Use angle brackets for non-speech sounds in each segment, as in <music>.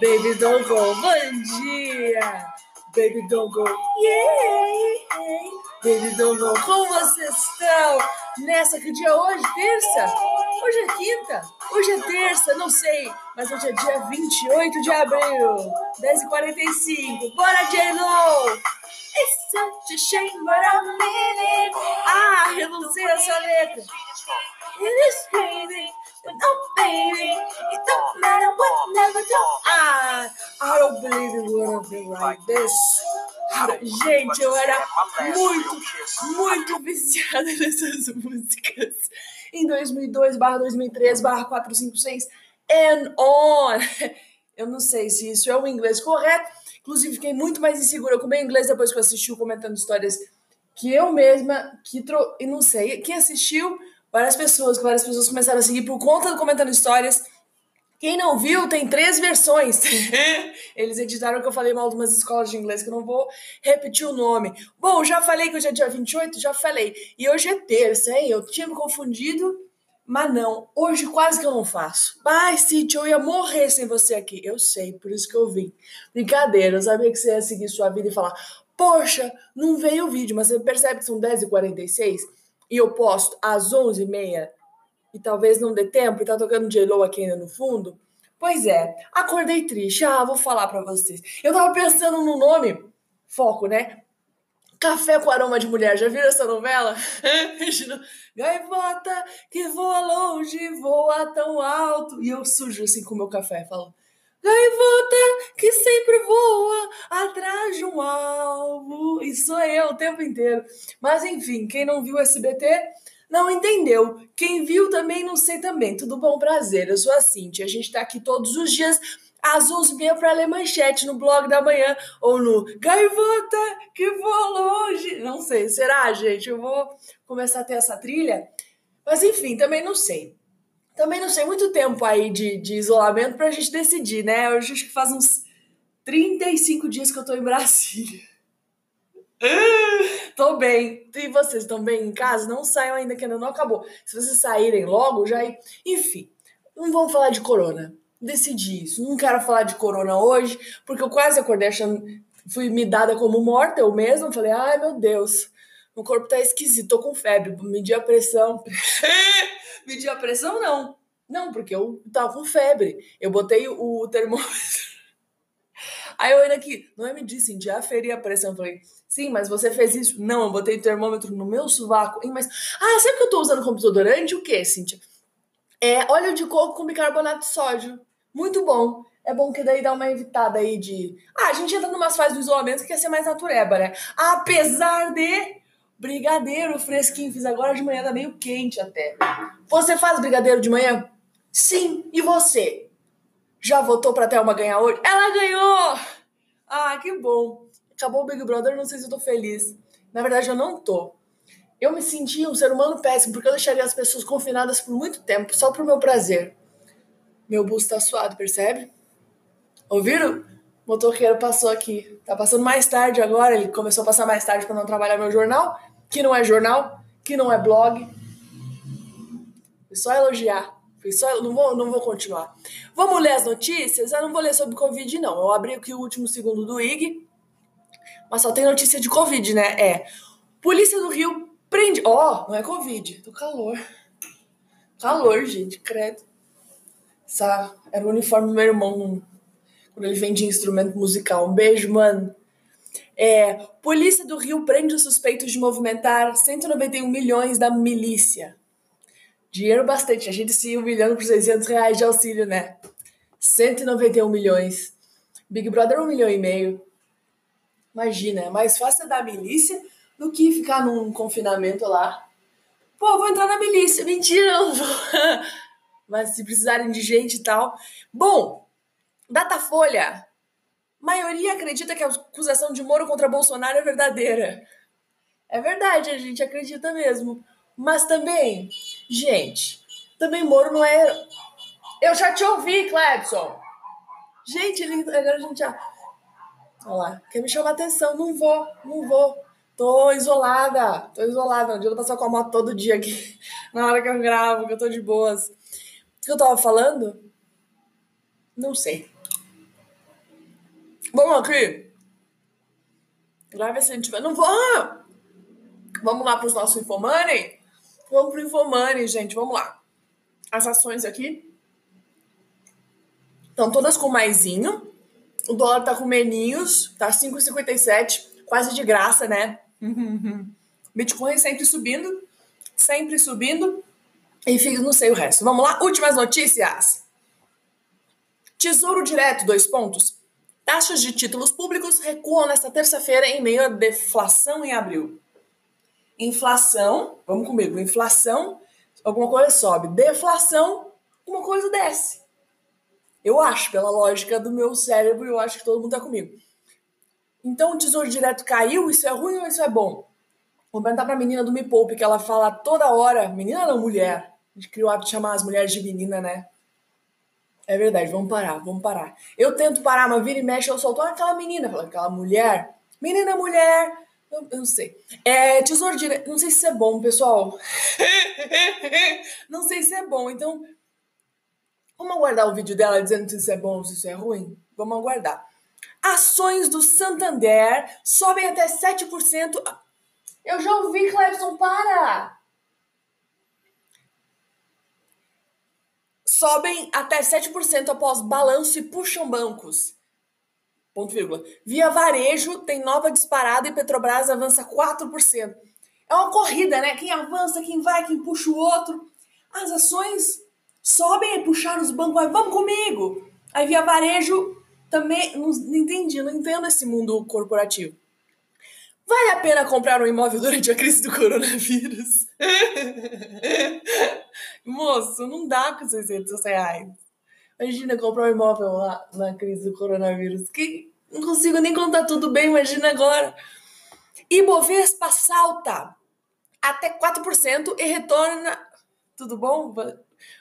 Baby don't go, bom dia! Baby don't go, yeah! Baby don't go, como vocês estão? Nessa que dia hoje? Terça? Hoje é quinta? Hoje é terça, não sei, mas hoje é dia 28 de abril, 10h45. Bora, J-Lo! It's such a shame, but I'm living. Ah, eu não sei essa letra. It is crazy. Oh, baby, it don't matter what, never do. Ah, I don't believe it would have been like this. Gente, eu era muito, muito viciada <laughs> nessas músicas. Em 2002, barra 2003, barra 456, and on. <laughs> Eu não sei se isso é o inglês correto. Inclusive, fiquei muito mais insegura com o meu inglês depois que eu assisti o Comentando Histórias que eu mesma, que tro... e não sei, quem assistiu várias pessoas, várias pessoas começaram a seguir por conta do Comentando Histórias. Quem não viu, tem três versões. <laughs> Eles editaram que eu falei mal de umas escolas de inglês, que eu não vou repetir o nome. Bom, já falei que hoje é dia 28, já falei. E hoje é terça, hein? Eu tinha me confundido, mas não. Hoje quase que eu não faço. Ai, Cintia, eu ia morrer sem você aqui. Eu sei, por isso que eu vim. Brincadeira, eu sabia que você ia seguir sua vida e falar: Poxa, não veio o vídeo, mas você percebe que são 10h46? e eu posto às 11h30 e talvez não dê tempo e tá tocando J-Lo aqui ainda no fundo? Pois é, acordei triste. Ah, vou falar para vocês. Eu tava pensando no nome, foco, né? Café com aroma de mulher. Já viram essa novela? <laughs> Gaivota que voa longe, voa tão alto. E eu sujo assim com o meu café, falo. Gaivota que sempre voa atrás de um alvo. E sou eu o tempo inteiro. Mas enfim, quem não viu o SBT não entendeu. Quem viu também não sei também. Tudo bom, prazer. Eu sou a Cintia. A gente tá aqui todos os dias às 11h30 para ler manchete no blog da manhã ou no Gaivota que voa longe. Não sei, será, gente? Eu vou começar a ter essa trilha. Mas enfim, também não sei. Também não sei muito tempo aí de, de isolamento pra gente decidir, né? Eu acho que faz uns 35 dias que eu tô em Brasília. <laughs> tô bem. E vocês estão bem em casa? Não saiam ainda que ainda não acabou. Se vocês saírem logo, já. Enfim, não vamos falar de corona. Decidi isso. Não quero falar de corona hoje, porque eu quase acordei achando. Fui me dada como morta eu mesma. Falei, ai meu Deus, meu corpo tá esquisito, tô com febre. Medi a pressão. <laughs> Medir a pressão, não. Não, porque eu tava com febre. Eu botei o termômetro. Aí eu ainda aqui, não é me disse, Cintia, aferir a pressão. Eu falei, sim, mas você fez isso? Não, eu botei o termômetro no meu sovaco. Mas, ah, sabe que eu tô usando como desodorante? O que, Cintia? É óleo de coco com bicarbonato de sódio. Muito bom. É bom que daí dá uma evitada aí de. Ah, a gente entra numa fase do isolamento que quer ser mais natureba, né? Apesar de Brigadeiro fresquinho, fiz agora de manhã, tá meio quente até. Você faz brigadeiro de manhã? Sim, e você? Já votou pra Thelma ganhar hoje? Ela ganhou! Ah, que bom. Acabou o Big Brother, não sei se eu tô feliz. Na verdade, eu não tô. Eu me senti um ser humano péssimo, porque eu deixaria as pessoas confinadas por muito tempo, só pro meu prazer. Meu busto tá suado, percebe? Ouviram? O motoqueiro passou aqui. Tá passando mais tarde agora, ele começou a passar mais tarde para não trabalhar meu jornal que não é jornal, que não é blog. Foi só elogiar. Só, não vou, não vou continuar. Vamos ler as notícias? Eu não vou ler sobre Covid, não. Eu abri aqui o último segundo do IG, mas só tem notícia de Covid, né? É. Polícia do Rio prende. Ó, oh, não é Covid, tô calor. Calor, gente, credo. Essa, era o uniforme do meu irmão quando ele vendia instrumento musical. Um beijo, mano. É, polícia do Rio prende os suspeitos de movimentar 191 milhões da milícia. Dinheiro bastante. A gente se humilhando por 600 reais de auxílio, né? 191 milhões. Big Brother, um milhão e meio. Imagina, é mais fácil dar milícia do que ficar num confinamento lá. Pô, vou entrar na milícia. Mentira, não vou. <laughs> Mas se precisarem de gente e tal. Bom, Datafolha maioria acredita que a acusação de Moro contra Bolsonaro é verdadeira. É verdade, a gente acredita mesmo. Mas também, gente, também Moro não é. Eu já te ouvi, Clebson. Gente, ele, agora a gente já. Olha lá, quer me chamar atenção. Não vou, não vou. Tô isolada, tô isolada. Não adianta passar com a moto todo dia aqui, <laughs> na hora que eu gravo, que eu tô de boas. O que eu tava falando? Não sei. Vamos aqui. Grave se a gente vai. Não vou. Vamos lá para os nossos Infomoney? Vamos pro Infomoney, gente. Vamos lá. As ações aqui estão todas com maisinho. O dólar tá com meninhos, tá 5,57, quase de graça, né? Bitcoin sempre subindo, sempre subindo. Enfim, não sei o resto. Vamos lá, últimas notícias. Tesouro Direto, dois pontos. Taxas de títulos públicos recuam nesta terça-feira em meio à deflação em abril. Inflação, vamos comigo, inflação, alguma coisa sobe. Deflação, uma coisa desce. Eu acho, pela lógica do meu cérebro, eu acho que todo mundo tá comigo. Então o tesouro direto caiu, isso é ruim ou isso é bom? Vou perguntar pra menina do Me Poupe, que ela fala toda hora, menina não, mulher. A gente criou o hábito de chamar as mulheres de menina, né? É verdade, vamos parar, vamos parar. Eu tento parar, mas vira e mexe, eu solto aquela menina, aquela mulher. Menina, mulher. Eu, eu não sei. É, tesouro direto. Não sei se é bom, pessoal. <laughs> não sei se é bom. Então, vamos aguardar o vídeo dela dizendo se isso é bom ou se isso é ruim? Vamos aguardar. Ações do Santander sobem até 7%. Eu já ouvi, Clebson, para! Sobem até 7% após balanço e puxam bancos. Ponto vírgula. Via varejo tem nova disparada e Petrobras avança 4%. É uma corrida, né? Quem avança, quem vai, quem puxa o outro. As ações sobem e puxaram os bancos. Vai, vamos comigo! Aí via varejo também não, não entendi, não entendo esse mundo corporativo. Vale a pena comprar um imóvel durante a crise do coronavírus? <laughs> Moço, não dá com 600 reais. Imagina comprar um imóvel lá na crise do coronavírus. Que não consigo nem contar tudo bem, imagina agora. Ibovespa salta até 4% e retorna. Tudo bom?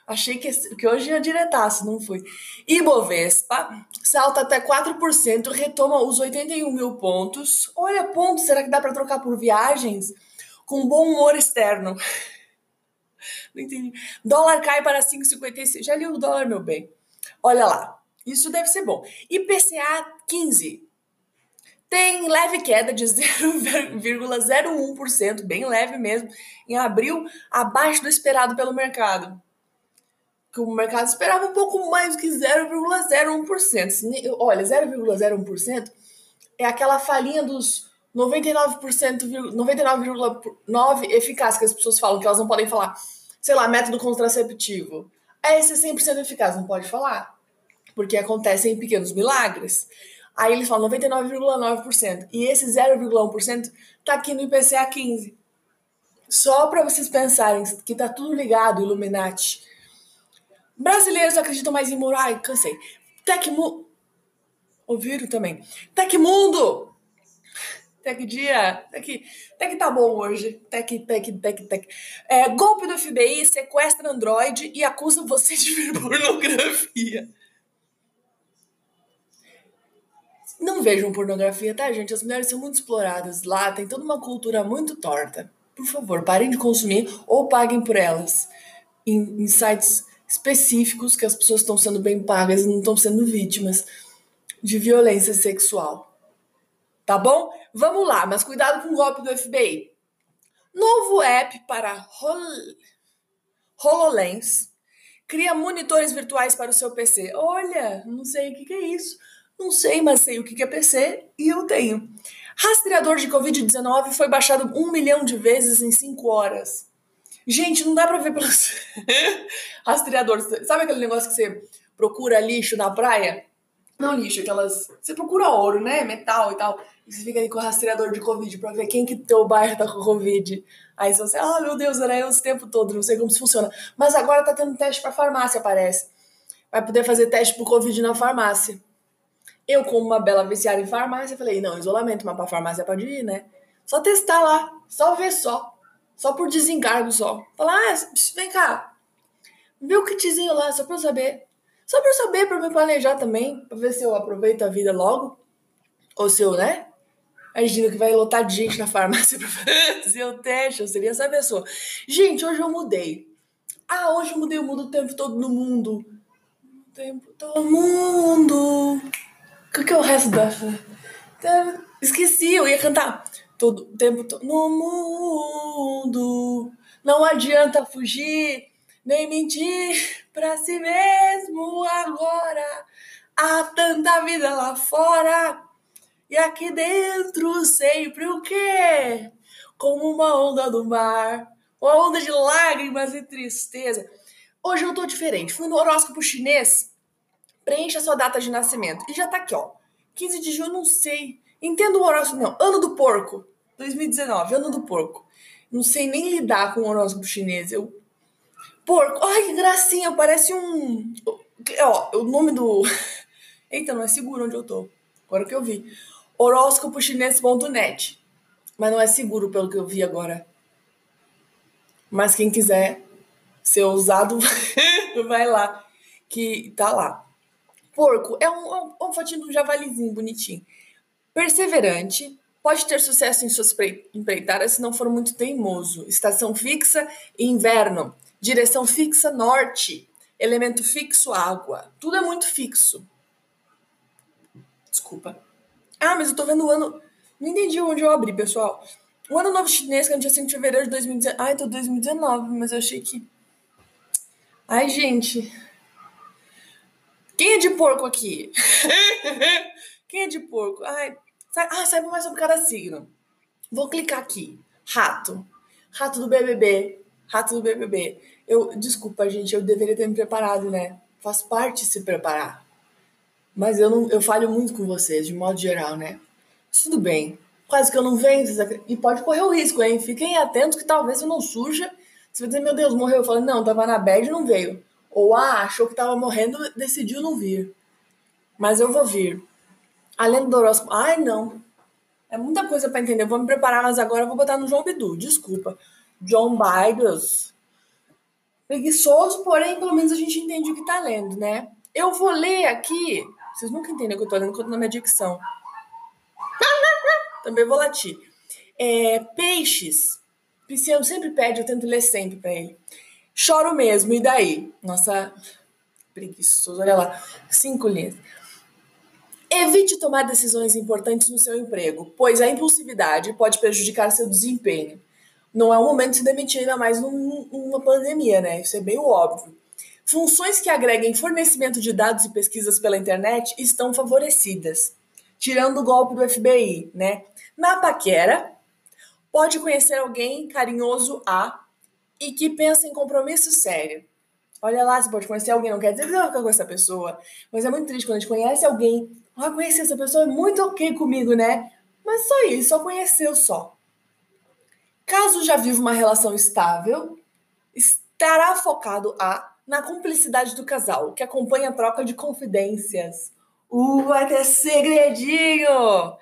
Achei que, que hoje ia diretaço, não fui. Ibovespa salta até 4%, retoma os 81 mil pontos. Olha, pontos, será que dá para trocar por viagens? Com bom humor externo. <laughs> Não entendi. Dólar cai para 5,56. Já li o dólar, meu bem. Olha lá. Isso deve ser bom. IPCA 15. Tem leve queda de <laughs> 0,01%, bem leve mesmo, em abril, abaixo do esperado pelo mercado que o mercado esperava um pouco mais que 0,01%. Olha, 0,01% é aquela falinha dos 99%, 99,9% eficaz que as pessoas falam, que elas não podem falar. Sei lá, método contraceptivo. É esse 100% eficaz, não pode falar. Porque acontecem em pequenos milagres. Aí eles falam 99,9%. E esse 0,1% tá aqui no IPCA 15. Só para vocês pensarem que tá tudo ligado, Illuminati Brasileiros acreditam mais em muro. Ai, cansei. Tecmundo. Ouviram também? Tecmundo! Tec dia. Tec, tec tá bom hoje. Tec, tec, tec, tec. É, golpe do FBI sequestra Android e acusa você de ver <laughs> pornografia. Não vejam pornografia, tá, gente? As mulheres são muito exploradas lá, tem toda uma cultura muito torta. Por favor, parem de consumir ou paguem por elas em, em sites específicos que as pessoas estão sendo bem pagas e não estão sendo vítimas de violência sexual. Tá bom? Vamos lá, mas cuidado com o golpe do FBI. Novo app para Hol HoloLens cria monitores virtuais para o seu PC. Olha, não sei o que, é isso. Não sei, mas sei o que, é PC e eu tenho. Rastreador de Covid-19 foi baixado um milhão de vezes em cinco horas. Gente, não dá pra ver pelos <laughs> rastreadores. Sabe aquele negócio que você procura lixo na praia? Não lixo, aquelas. Você procura ouro, né? Metal e tal. E você fica ali com o rastreador de Covid pra ver quem que teu bairro tá com Covid. Aí você, ah, meu Deus, era eu esse tempo todo, não sei como isso funciona. Mas agora tá tendo teste pra farmácia, parece. Vai poder fazer teste pro Covid na farmácia. Eu, como uma bela viciada em farmácia, falei, não, isolamento, mas pra farmácia pode ir, né? Só testar lá, só ver só. Só por desencargo só. Falar, ah, vem cá. Vê o kitzinho lá, só pra eu saber. Só eu saber, pra me planejar também, pra ver se eu aproveito a vida logo. Ou se eu, né? Imagina que vai lotar de gente na farmácia <laughs> pra fazer o teste, eu seria essa pessoa. Gente, hoje eu mudei. Ah, hoje eu mudei, eu mudo o tempo todo no mundo. O tempo todo no mundo. O que é o resto da. Esqueci, eu ia cantar. Todo o tempo todo no mundo. Não adianta fugir, nem mentir pra si mesmo agora. Há tanta vida lá fora. E aqui dentro sempre o quê? Como uma onda do mar. Uma onda de lágrimas e tristeza. Hoje eu tô diferente. Fui no horóscopo chinês. Preencha sua data de nascimento. E já tá aqui, ó. 15 de junho, não sei. Entendo o horóscopo, não. Ano do porco. 2019, ano do porco. Não sei nem lidar com o horóscopo chinês. Eu... Porco. Ai, que gracinha. Parece um... Ó, o nome do... <laughs> Eita, não é seguro onde eu tô. Agora que eu vi. Horóscopochinês.net. Mas não é seguro pelo que eu vi agora. Mas quem quiser ser ousado, <laughs> vai lá. Que tá lá. Porco é um, um, um fotinho de um javalizinho bonitinho. Perseverante, pode ter sucesso em suas empreitadas se não for muito teimoso. Estação fixa, inverno. Direção fixa, norte. Elemento fixo, água. Tudo é muito fixo. Desculpa. Ah, mas eu tô vendo o ano. Não entendi onde eu abri, pessoal. O ano novo chinês, que é no dia 5 de fevereiro de 2019. Ai, tô 2019, mas eu achei que. Ai, gente. Quem é de porco aqui? <laughs> Quem é de porco? Ai, ah, saiba mais sobre cada signo. Vou clicar aqui. Rato. Rato do BBB. Rato do BBB. Eu, desculpa, gente, eu deveria ter me preparado, né? Faz parte se preparar. Mas eu não, eu falho muito com vocês, de modo geral, né? Tudo bem. Quase que eu não venho. E pode correr o risco, hein? Fiquem atentos que talvez eu não surja. Você vai dizer, meu Deus, morreu. Eu falo, não, tava na bad e não veio. Ou, ah, achou que tava morrendo, decidiu não vir. Mas eu vou vir. Além do horóscopo. Ai, não. É muita coisa para entender. Eu vou me preparar, mas agora eu vou botar no João Bidu. Desculpa. John Biden. Preguiçoso, porém, pelo menos a gente entende o que tá lendo, né? Eu vou ler aqui. Vocês nunca entendem o que eu tô lendo quando na minha dicção. <laughs> Também vou latir. É, peixes. Pisciano sempre pede, eu tento ler sempre para ele. Choro mesmo, e daí? Nossa, preguiçoso, olha lá. Cinco linhas. Evite tomar decisões importantes no seu emprego, pois a impulsividade pode prejudicar seu desempenho. Não é o momento de se demitir, ainda mais num, numa pandemia, né? Isso é meio óbvio. Funções que agreguem fornecimento de dados e pesquisas pela internet estão favorecidas, tirando o golpe do FBI, né? Na paquera, pode conhecer alguém carinhoso a e que pensa em compromisso sério. Olha lá, você pode conhecer alguém, não quer dizer que você vai ficar com essa pessoa, mas é muito triste quando a gente conhece alguém. Ah, conhecer essa pessoa é muito ok comigo, né? Mas só isso, só conheceu só. Caso já viva uma relação estável, estará focado a na cumplicidade do casal, que acompanha a troca de confidências. Uh, vai ter segredinho!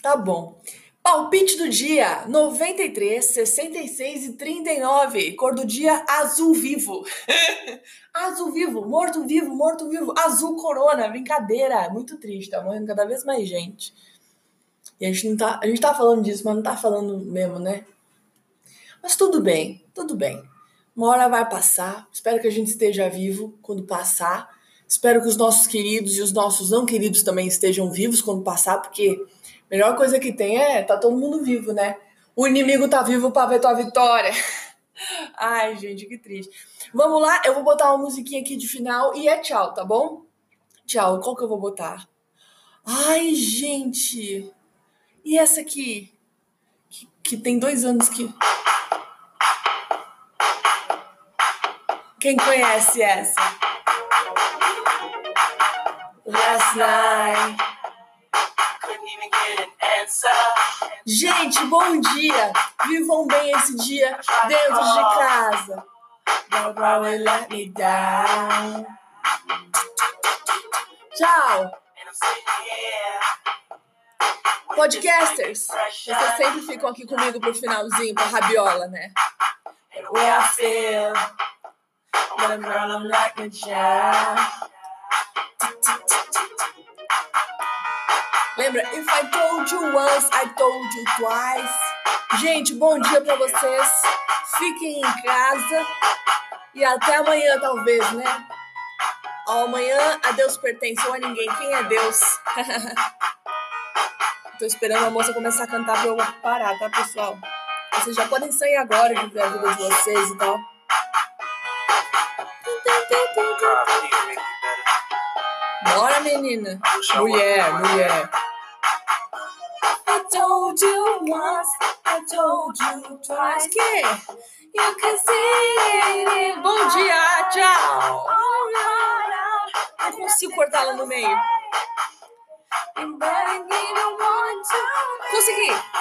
Tá bom. Palpite do dia: 93, 66 e 39. Cor do dia: azul vivo. <laughs> azul vivo, morto vivo, morto vivo. Azul corona, brincadeira. Muito triste, tá morrendo cada vez mais gente. E a gente não tá. A gente tá falando disso, mas não tá falando mesmo, né? Mas tudo bem, tudo bem. Uma hora vai passar. Espero que a gente esteja vivo quando passar. Espero que os nossos queridos e os nossos não queridos também estejam vivos quando passar, porque Melhor coisa que tem é tá todo mundo vivo, né? O inimigo tá vivo para ver tua vitória. <laughs> Ai, gente, que triste. Vamos lá, eu vou botar uma musiquinha aqui de final e é tchau, tá bom? Tchau. Qual que eu vou botar? Ai, gente. E essa aqui? Que, que tem dois anos que. Quem conhece essa? Last night. Gente, bom dia! Vivam bem esse dia dentro de casa. Don't let me down. Tchau! Podcasters, vocês sempre ficam aqui comigo pro finalzinho, pra rabiola, né? Where I feel. time, girl, I'm like a child. Lembra? If I told you once, I told you twice. Gente, bom dia pra vocês. Fiquem em casa. E até amanhã, talvez, né? Ao amanhã, a Deus pertence ou a ninguém. Quem é Deus? <laughs> Tô esperando a moça começar a cantar pra eu parar, tá, pessoal? Vocês já podem sair agora de ver a vida de vocês e tal. Bora, menina. Mulher, mulher. I told you once, I told you twice. Que? You can see it. Bom dia, tchau. Não consigo cortar ela no meio. Consegui.